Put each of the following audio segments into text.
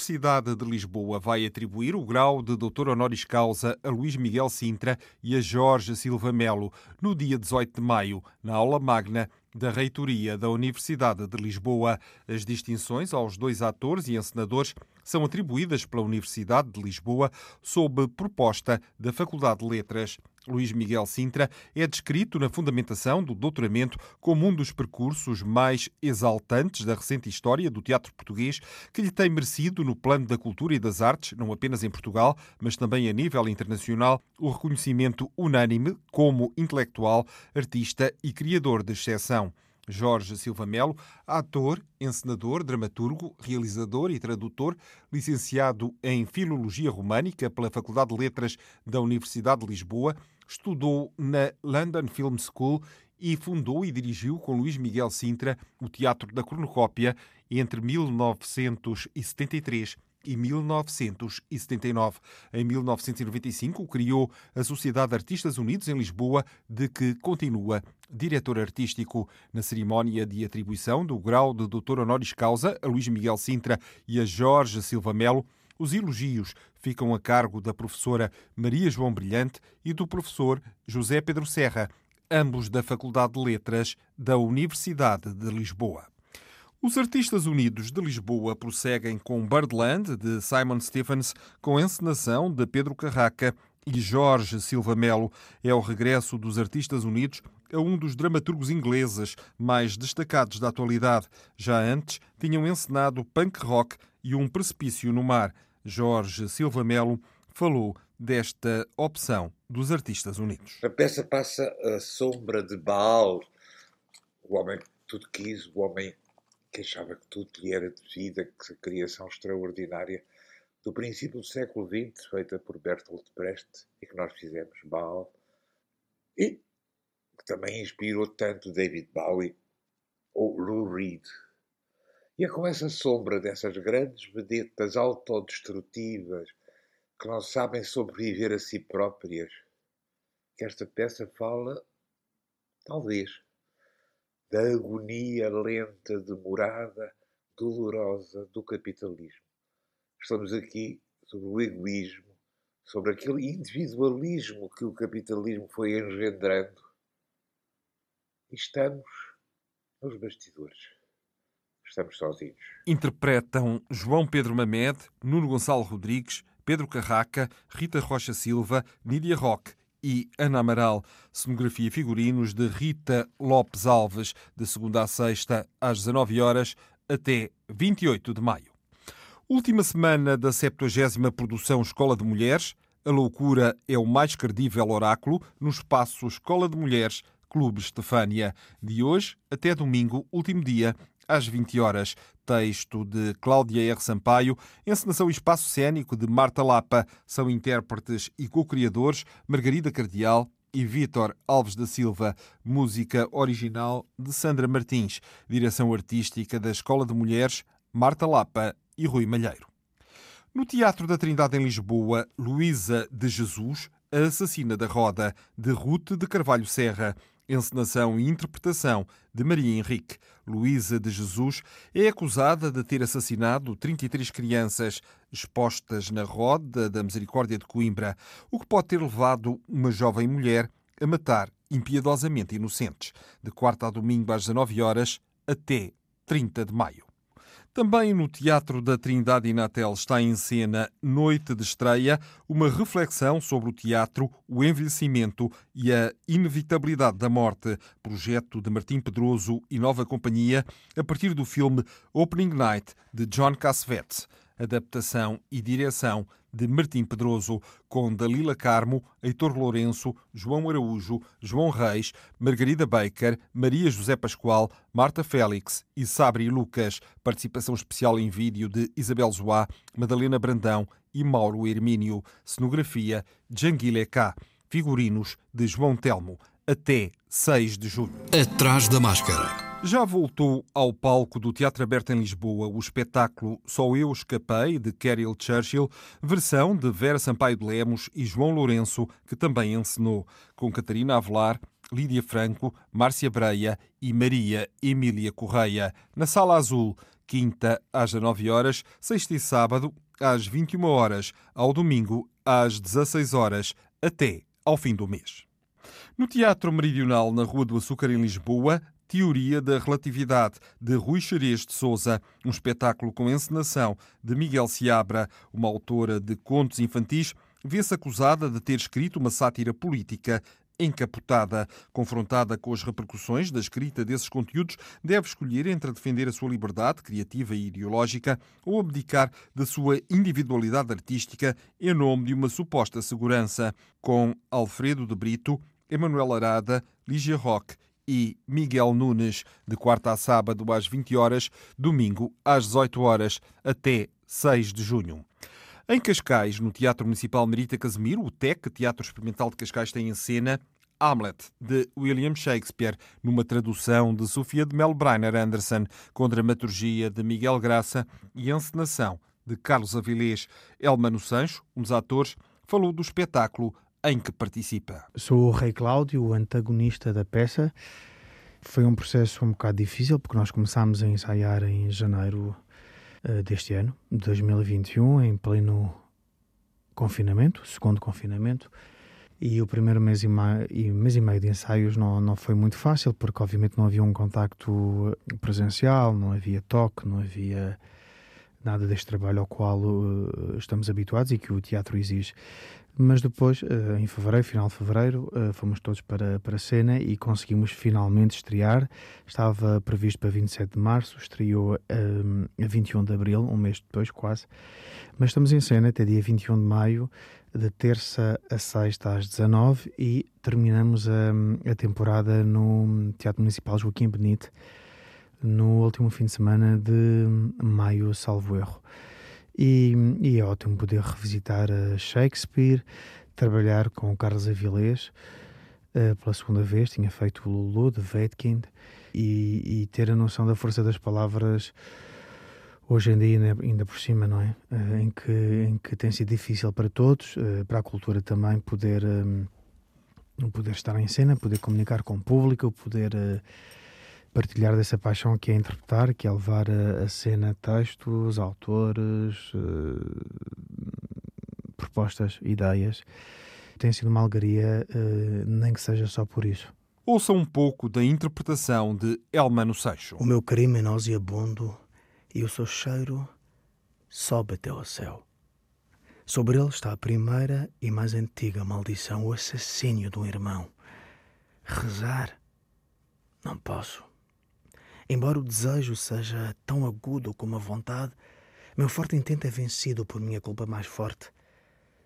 Universidade de Lisboa vai atribuir o grau de doutor honoris causa a Luís Miguel Sintra e a Jorge Silva Melo no dia 18 de maio, na aula magna da Reitoria da Universidade de Lisboa. As distinções aos dois atores e encenadores são atribuídas pela Universidade de Lisboa sob proposta da Faculdade de Letras. Luís Miguel Sintra é descrito na fundamentação do doutoramento como um dos percursos mais exaltantes da recente história do teatro português, que lhe tem merecido, no plano da cultura e das artes, não apenas em Portugal, mas também a nível internacional, o reconhecimento unânime como intelectual, artista e criador de exceção. Jorge Silva Melo, ator, encenador, dramaturgo, realizador e tradutor, licenciado em Filologia Românica pela Faculdade de Letras da Universidade de Lisboa, estudou na London Film School e fundou e dirigiu com Luís Miguel Sintra o Teatro da Cornucópia entre 1973 e 1979. Em 1995, criou a Sociedade de Artistas Unidos em Lisboa, de que continua diretor artístico. Na cerimónia de atribuição do grau de doutor honoris causa a Luís Miguel Sintra e a Jorge Silva Melo, os elogios ficam a cargo da professora Maria João Brilhante e do professor José Pedro Serra, ambos da Faculdade de Letras da Universidade de Lisboa. Os Artistas Unidos de Lisboa prosseguem com Birdland, de Simon Stephens, com encenação de Pedro Carraca e Jorge Silva Melo. É o regresso dos Artistas Unidos a um dos dramaturgos ingleses mais destacados da atualidade. Já antes tinham encenado punk rock e um precipício no mar. Jorge Silva Melo falou desta opção dos Artistas Unidos. A peça passa a sombra de Baal, o homem que tudo quis, o homem que achava que tudo lhe era devido, a criação extraordinária do princípio do século XX, feita por Bertolt Brecht, e que nós fizemos, Baal, e que também inspirou tanto David Bowie ou Lou Reed. E é com essa sombra dessas grandes vedetas autodestrutivas que não sabem sobreviver a si próprias que esta peça fala, talvez, da agonia lenta, demorada, dolorosa do capitalismo. Estamos aqui sobre o egoísmo, sobre aquele individualismo que o capitalismo foi engendrando. E estamos nos bastidores. Estamos sozinhos. Interpretam João Pedro Mamed, Nuno Gonçalo Rodrigues, Pedro Carraca, Rita Rocha Silva, Nídia Roque e Ana Amaral. Cenografia e figurinos de Rita Lopes Alves, de segunda a sexta, às 19 horas, até 28 de maio. Última semana da 70 produção Escola de Mulheres. A loucura é o mais credível oráculo no espaço Escola de Mulheres, Clube Estefânia. De hoje até domingo, último dia, às 20 horas. Texto de Cláudia R. Sampaio, encenação e espaço cênico de Marta Lapa. São intérpretes e co-criadores Margarida Cardial e Vítor Alves da Silva. Música original de Sandra Martins. Direção artística da Escola de Mulheres, Marta Lapa e Rui Malheiro. No Teatro da Trindade em Lisboa, Luísa de Jesus, a assassina da roda, de Ruth de Carvalho Serra, encenação e interpretação de Maria Henrique. Luísa de Jesus é acusada de ter assassinado 33 crianças expostas na roda da Misericórdia de Coimbra, o que pode ter levado uma jovem mulher a matar impiedosamente inocentes, de quarta a domingo às 19 horas até 30 de maio. Também no Teatro da Trindade Inatel está em cena Noite de Estreia, uma reflexão sobre o teatro, o envelhecimento e a inevitabilidade da morte, projeto de Martim Pedroso e Nova Companhia, a partir do filme Opening Night de John Cassavetes, adaptação e direção de Martim Pedroso, com Dalila Carmo, Heitor Lourenço, João Araújo, João Reis, Margarida Baker, Maria José Pascoal, Marta Félix e Sabri Lucas. Participação especial em vídeo de Isabel Zoá, Madalena Brandão e Mauro Hermínio. Cenografia Janguile K. Figurinos de João Telmo. Até 6 de julho. Atrás da máscara. Já voltou ao palco do Teatro Aberto em Lisboa o espetáculo Só Eu Escapei, de Carol Churchill, versão de Vera Sampaio de Lemos e João Lourenço, que também encenou, com Catarina Avelar, Lídia Franco, Márcia Breia e Maria Emília Correia, na Sala Azul, quinta às 19 horas, sexta e sábado às 21 horas, ao domingo às 16 horas, até ao fim do mês. No Teatro Meridional, na Rua do Açúcar, em Lisboa, Teoria da Relatividade, de Rui Xerez de Souza, um espetáculo com encenação de Miguel Seabra, uma autora de contos infantis, vê-se acusada de ter escrito uma sátira política encapotada. Confrontada com as repercussões da escrita desses conteúdos, deve escolher entre defender a sua liberdade criativa e ideológica ou abdicar da sua individualidade artística em nome de uma suposta segurança. Com Alfredo de Brito, Emanuel Arada, Lígia Roque e Miguel Nunes, de quarta a sábado às 20 horas, domingo às 18 horas, até 6 de junho. Em Cascais, no Teatro Municipal Merita Casemiro, o TEC, Teatro Experimental de Cascais, tem em cena Hamlet, de William Shakespeare, numa tradução de Sofia de Mel Breiner Anderson, com dramaturgia de Miguel Graça e encenação de Carlos Avilés. Elmano Sancho, um dos atores, falou do espetáculo em que participa. Sou o Rei Cláudio, o antagonista da peça. Foi um processo um bocado difícil porque nós começámos a ensaiar em janeiro uh, deste ano, de 2021, em pleno confinamento, segundo confinamento. E o primeiro mês e, meio, mês e meio de ensaios não, não foi muito fácil, porque obviamente não havia um contacto presencial, não havia toque, não havia nada deste trabalho ao qual uh, estamos habituados e que o teatro exige. Mas depois, uh, em fevereiro, final de fevereiro, uh, fomos todos para, para a cena e conseguimos finalmente estrear. Estava previsto para 27 de março, estreou a 21 de abril, um mês depois quase. Mas estamos em cena até dia 21 de maio, de terça a sexta às 19 e terminamos a, a temporada no Teatro Municipal Joaquim Benite no último fim de semana de maio, salvo erro. E, e é ótimo poder revisitar Shakespeare, trabalhar com Carlos Avilés uh, pela segunda vez, tinha feito o Lulu de Wedekind e, e, ter a noção da força das palavras hoje em dia ainda por cima, não é? Uh, em, que, em que tem sido difícil para todos, para a cultura também poder, um, poder estar em cena, poder comunicar com o público, poder partilhar dessa paixão que é interpretar, que é levar a, a cena textos, autores, uh, propostas, ideias. Tem sido uma alegria, uh, nem que seja só por isso. Ouça um pouco da interpretação de Elmano Seixo. O meu crime é nauseabundo e o seu cheiro sobe até ao céu. Sobre ele está a primeira e mais antiga maldição, o assassínio de um irmão. Rezar? Não posso. Embora o desejo seja tão agudo como a vontade, meu forte intento é vencido por minha culpa mais forte.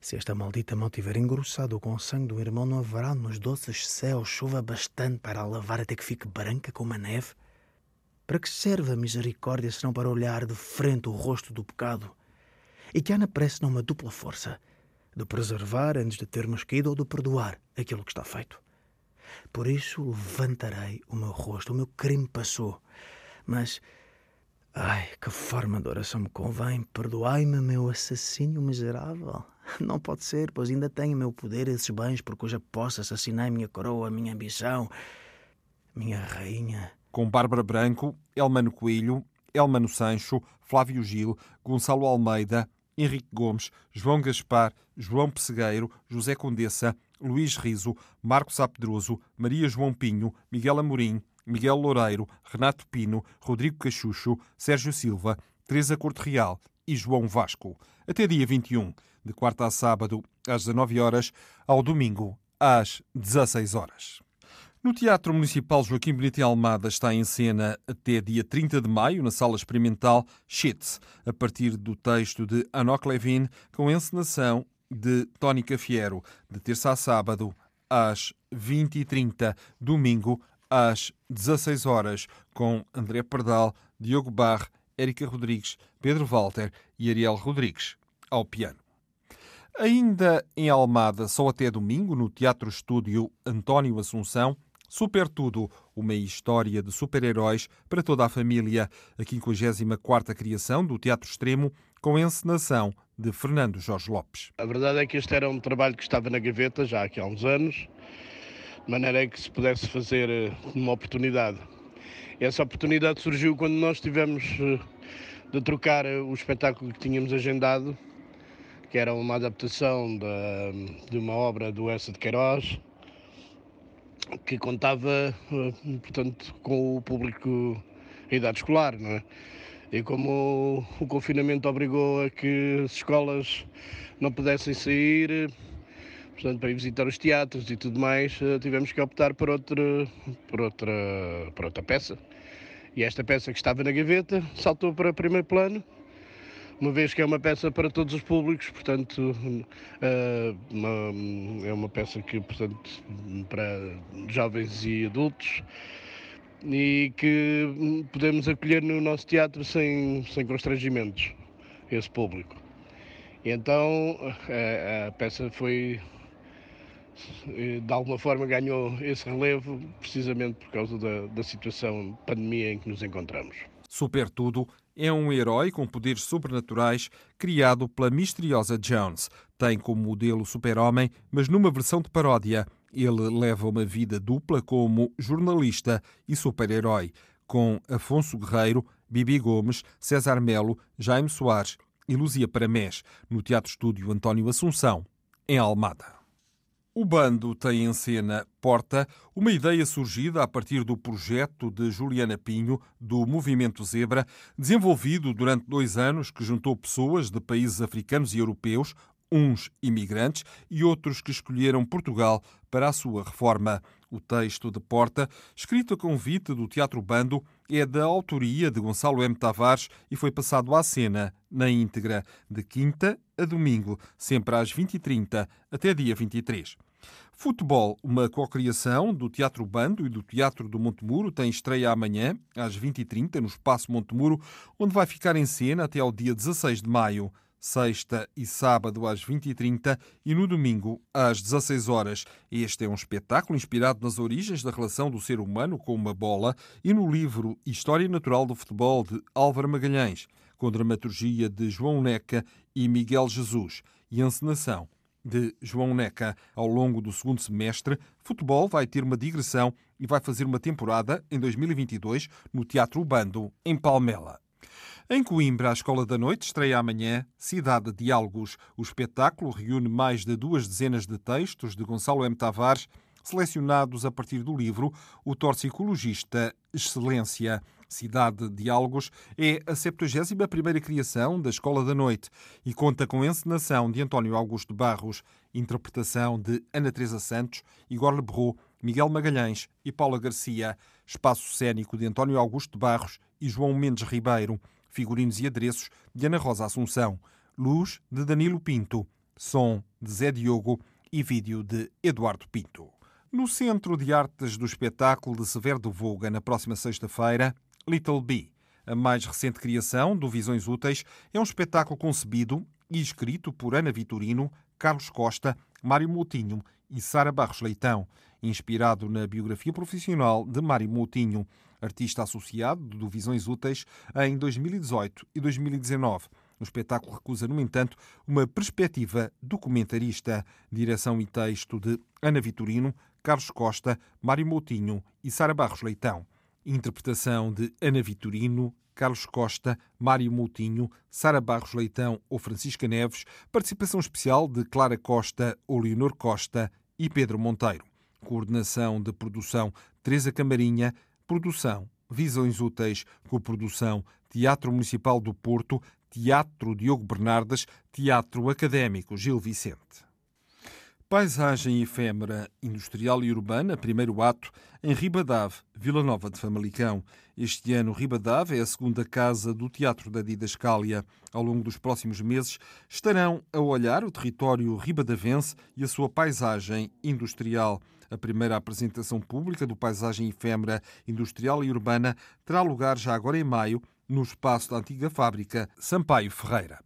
Se esta maldita mão tiver engrossado com o sangue do irmão, não haverá nos doces céus chuva bastante para a lavar até que fique branca como a neve? Para que serve a misericórdia senão para olhar de frente o rosto do pecado? E que há na prece não uma dupla força, de preservar antes de termos caído ou de perdoar aquilo que está feito. Por isso levantarei o meu rosto. O meu crime passou. Mas, ai, que forma de oração me convém. Perdoai-me, meu assassínio miserável. Não pode ser, pois ainda tenho meu poder esses bens por cuja posse assassinei minha coroa, minha ambição, minha rainha. Com Bárbara Branco, Elmano Coelho, Elmano Sancho, Flávio Gil, Gonçalo Almeida, Henrique Gomes, João Gaspar, João Pessegueiro, José Condessa, Luís Riso, Marcos Apedroso, Maria João Pinho, Miguel Amorim, Miguel Loureiro, Renato Pino, Rodrigo Cachucho, Sérgio Silva, Teresa Corte Real e João Vasco. Até dia 21, de quarta a sábado, às 19 horas, ao domingo, às 16 horas. No Teatro Municipal Joaquim Benito Almada está em cena até dia 30 de maio, na Sala Experimental Shits, a partir do texto de Anok Levin, com encenação de Tónica Fiero, de terça a sábado, às 20h30, domingo, às 16 horas, com André Pardal, Diogo Barre, Érica Rodrigues, Pedro Walter e Ariel Rodrigues, ao piano. Ainda em Almada, só até domingo, no Teatro Estúdio António Assunção, Super Tudo, uma história de super-heróis para toda a família. A 54ª criação do Teatro Extremo, com encenação de Fernando Jorge Lopes. A verdade é que este era um trabalho que estava na gaveta já há uns anos, de maneira que se pudesse fazer eh, uma oportunidade. Essa oportunidade surgiu quando nós tivemos eh, de trocar eh, o espetáculo que tínhamos agendado, que era uma adaptação de, de uma obra do Essa de Queiroz, que contava, portanto, com o público a idade escolar, não é? E como o, confinamento obrigou a que as escolas não pudessem sair, portanto, para ir visitar os teatros e tudo mais, eh, tivemos que optar por outra, por outra, por outra peça. E esta peça que estava na gaveta saltou para primeiro plano uma vez que é uma peça para todos os públicos, portanto eh, é uma peça que, portanto, para jovens e adultos e que podemos acolher no nosso teatro sem, sem constrangimentos esse público. E então a, eh, a peça foi eh, de alguma forma ganhou esse relevo precisamente por causa da, da situação de pandemia em que nos encontramos. Super Tudo é um herói com poderes sobrenaturais criado pela misteriosa Jones. Tem como modelo super-homem, mas numa versão de paródia. Ele leva uma vida dupla como jornalista e super-herói, com Afonso Guerreiro, Bibi Gomes, César Melo, Jaime Soares e Luzia Paramés, no Teatro Estúdio António Assunção, em Almada. O bando tem em cena Porta, uma ideia surgida a partir do projeto de Juliana Pinho, do Movimento Zebra, desenvolvido durante dois anos, que juntou pessoas de países africanos e europeus, uns imigrantes e outros que escolheram Portugal para a sua reforma. O texto de Porta, escrito a convite do Teatro Bando, é da autoria de Gonçalo M. Tavares e foi passado à cena na íntegra, de quinta a domingo, sempre às 20h30 até dia 23. Futebol, uma cocriação do Teatro Bando e do Teatro do Montemuro, tem estreia amanhã, às 20h30, no Espaço Montemuro, onde vai ficar em cena até ao dia 16 de maio. Sexta e sábado às 20h30 e no domingo às 16 horas. Este é um espetáculo inspirado nas origens da relação do ser humano com uma bola e no livro História Natural do Futebol de Álvaro Magalhães, com dramaturgia de João Neca e Miguel Jesus e encenação de João Neca. Ao longo do segundo semestre, futebol vai ter uma digressão e vai fazer uma temporada em 2022 no Teatro Bando, em Palmela. Em Coimbra, a Escola da Noite estreia amanhã Cidade de Diálogos. O espetáculo reúne mais de duas dezenas de textos de Gonçalo M. Tavares, selecionados a partir do livro O Torcicologista Excelência. Cidade de Diálogos é a 71ª criação da Escola da Noite e conta com encenação de António Augusto Barros, interpretação de Ana Teresa Santos, Igor Lebrou, Miguel Magalhães e Paula Garcia, espaço cênico de António Augusto Barros e João Mendes Ribeiro, figurinos e adereços de Ana Rosa Assunção, luz de Danilo Pinto, som de Zé Diogo e vídeo de Eduardo Pinto. No Centro de Artes do Espetáculo de Severo do Voga, na próxima sexta-feira, Little Bee. A mais recente criação do Visões Úteis é um espetáculo concebido e escrito por Ana Vitorino, Carlos Costa, Mário Moutinho e Sara Barros Leitão, inspirado na biografia profissional de Mário Moutinho, artista associado do Visões Úteis em 2018 e 2019. O espetáculo recusa, no entanto, uma perspectiva documentarista. Direção e texto de Ana Vitorino, Carlos Costa, Mário Moutinho e Sara Barros Leitão. Interpretação de Ana Vitorino, Carlos Costa, Mário Moutinho, Sara Barros Leitão ou Francisca Neves, participação especial de Clara Costa ou Leonor Costa e Pedro Monteiro. Coordenação de produção Teresa Camarinha, produção Visões Úteis, coprodução Teatro Municipal do Porto, Teatro Diogo Bernardes, Teatro Académico Gil Vicente. Paisagem efêmera, industrial e urbana, primeiro ato, em Ribadave, Vila Nova de Famalicão. Este ano, Ribadave é a segunda casa do Teatro da Didascália. Ao longo dos próximos meses, estarão a olhar o território ribadavense e a sua paisagem industrial. A primeira apresentação pública do Paisagem Efêmera, Industrial e Urbana terá lugar já agora em maio, no espaço da antiga fábrica Sampaio Ferreira.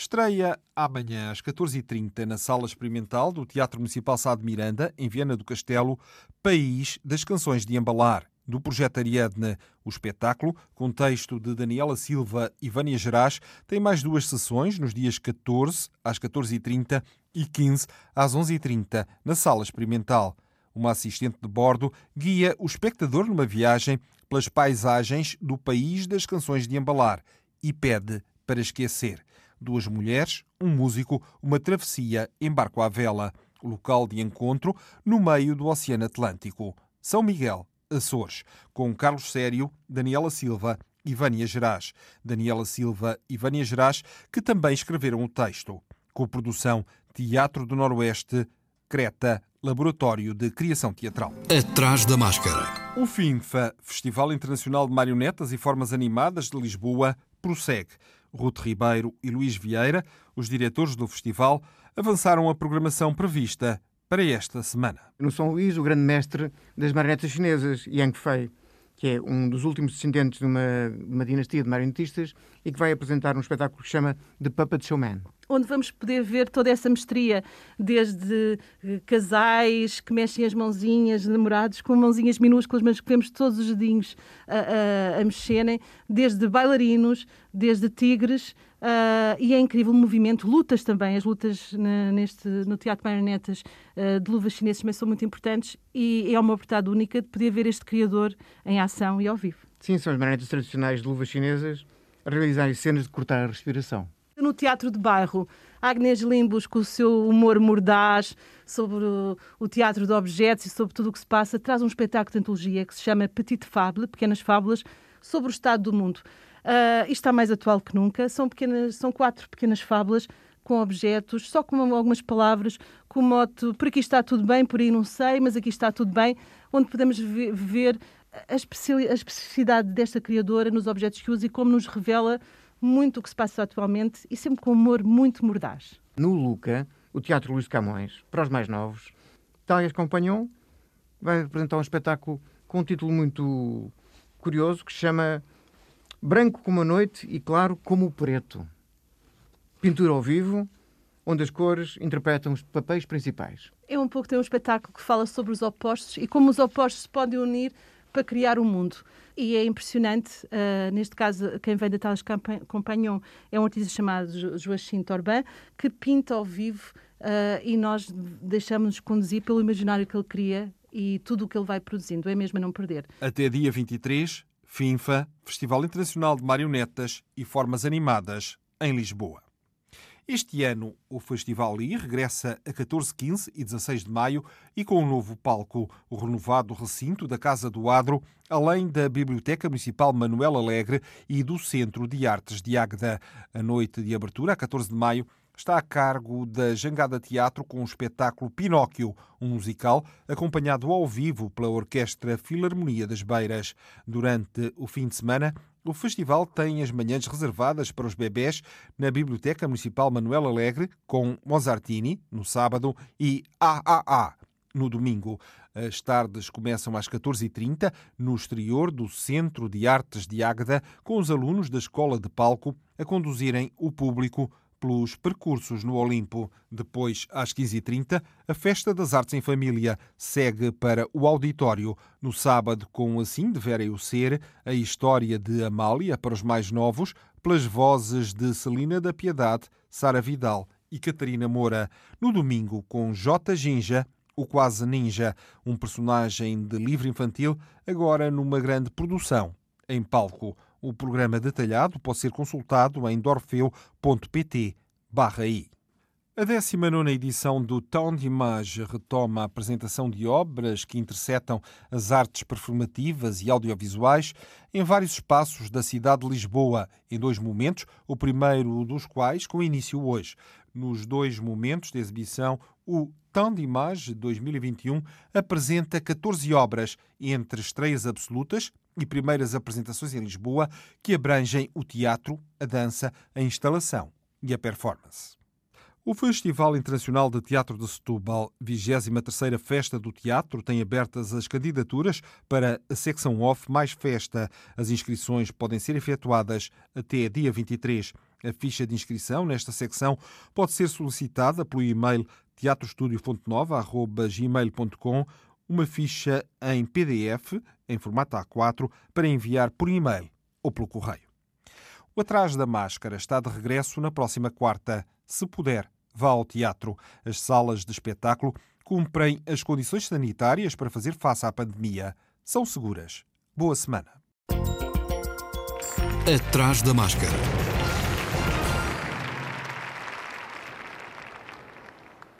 Estreia amanhã às 14h30 na Sala Experimental do Teatro Municipal Sá de Miranda, em Viana do Castelo, País das Canções de Embalar, do projeto Ariadne. O espetáculo, com texto de Daniela Silva e Vânia Gerais, tem mais duas sessões nos dias 14 às 14h30 e 15 às 11h30 na Sala Experimental. Uma assistente de bordo guia o espectador numa viagem pelas paisagens do País das Canções de Embalar e pede para esquecer duas mulheres, um músico, uma travessia em barco à vela. Local de encontro no meio do Oceano Atlântico. São Miguel, Açores, com Carlos Sério, Daniela Silva e Vânia Gerais. Daniela Silva e Vânia Gerais, que também escreveram o texto. Com produção Teatro do Noroeste, Creta, Laboratório de Criação Teatral. Atrás da Máscara. O FINFA, Festival Internacional de Marionetas e Formas Animadas de Lisboa, prossegue. Ruth Ribeiro e Luís Vieira, os diretores do festival, avançaram a programação prevista para esta semana. No São Luís, o grande mestre das marionetas chinesas, Yang Fei, que é um dos últimos descendentes de uma, uma dinastia de marionetistas e que vai apresentar um espetáculo que se chama The Puppet Showman onde vamos poder ver toda essa mestria, desde eh, casais que mexem as mãozinhas, namorados com mãozinhas minúsculas, mas que vemos todos os dedinhos a, a, a mexerem, desde bailarinos, desde tigres, Uh, e é incrível o movimento, lutas também, as lutas na, neste, no Teatro Marionetas uh, de luvas chinesas também são muito importantes e é uma oportunidade única de poder ver este criador em ação e ao vivo. Sim, são as marionetas tradicionais de luvas chinesas a realizar cenas de cortar a respiração. No teatro de bairro, Agnes Limbus, com o seu humor mordaz sobre o, o, teatro de objetos e sobre tudo o que se passa, traz um espetáculo de antologia que se chama Petite Fable, Pequenas Fábulas, sobre o estado do mundo. Uh, isto está mais atual que nunca. São, pequenas, são quatro pequenas fábulas com objetos, só com algumas palavras, com o moto por aqui está tudo bem, por aí não sei, mas aqui está tudo bem, onde podemos ver a especificidade desta criadora nos objetos que usa e como nos revela muito o que se passa atualmente e sempre com humor muito mordaz. No Luca, o Teatro Luís de Camões, para os mais novos, Tálias Compagnon vai apresentar um espetáculo com um título muito curioso que se chama Branco como a Noite e Claro como o Preto. Pintura ao vivo, onde as cores interpretam os papéis principais. É um pouco tem um espetáculo que fala sobre os opostos e como os opostos se podem unir para criar o um mundo. E é impressionante, uh, neste caso, quem vem da Talas Compagnon é um artista chamado Joachim Torban, que pinta ao vivo uh, e nós deixamos-nos conduzir pelo imaginário que ele cria e tudo o que ele vai produzindo. É mesmo a não perder. Até dia 23, FINFA, Festival Internacional de Marionetas e Formas Animadas, em Lisboa. Este ano, o Festival I regressa a 14, 15 e 16 de maio e com um novo palco, o renovado recinto da Casa do Adro, além da Biblioteca Municipal Manuel Alegre e do Centro de Artes de Águeda. A noite de abertura, a 14 de maio, está a cargo da Jangada Teatro com o espetáculo Pinóquio, um musical acompanhado ao vivo pela Orquestra Filarmonia das Beiras. Durante o fim de semana, o festival tem as manhãs reservadas para os bebés na Biblioteca Municipal Manuel Alegre, com Mozartini, no sábado, e AAA, no domingo. As tardes começam às 14h30 no exterior do Centro de Artes de Águeda, com os alunos da Escola de Palco a conduzirem o público pelos percursos no Olimpo. Depois, às 15h30, a Festa das Artes em Família segue para o auditório. No sábado, com Assim Devera Eu Ser, a história de Amália para os mais novos, pelas vozes de Celina da Piedade, Sara Vidal e Catarina Moura. No domingo, com J. Ginja, o Quase Ninja, um personagem de livro infantil, agora numa grande produção em palco. O programa detalhado pode ser consultado em dorfeu.pt i. A 19 edição do Town de Image retoma a apresentação de obras que interceptam as artes performativas e audiovisuais em vários espaços da cidade de Lisboa, em dois momentos, o primeiro dos quais com início hoje. Nos dois momentos de exibição, o Temps d'Image 2021 apresenta 14 obras, entre estreias absolutas e primeiras apresentações em Lisboa, que abrangem o teatro, a dança, a instalação e a performance. O Festival Internacional de Teatro de Setúbal, 23ª Festa do Teatro, tem abertas as candidaturas para a secção off mais festa. As inscrições podem ser efetuadas até dia 23. A ficha de inscrição nesta secção pode ser solicitada pelo e-mail teatrostudio.nova.gmail.com uma ficha em PDF, em formato A4, para enviar por e-mail ou pelo correio. O Atrás da Máscara está de regresso na próxima quarta. Se puder, vá ao teatro. As salas de espetáculo cumprem as condições sanitárias para fazer face à pandemia. São seguras. Boa semana. Atrás da Máscara.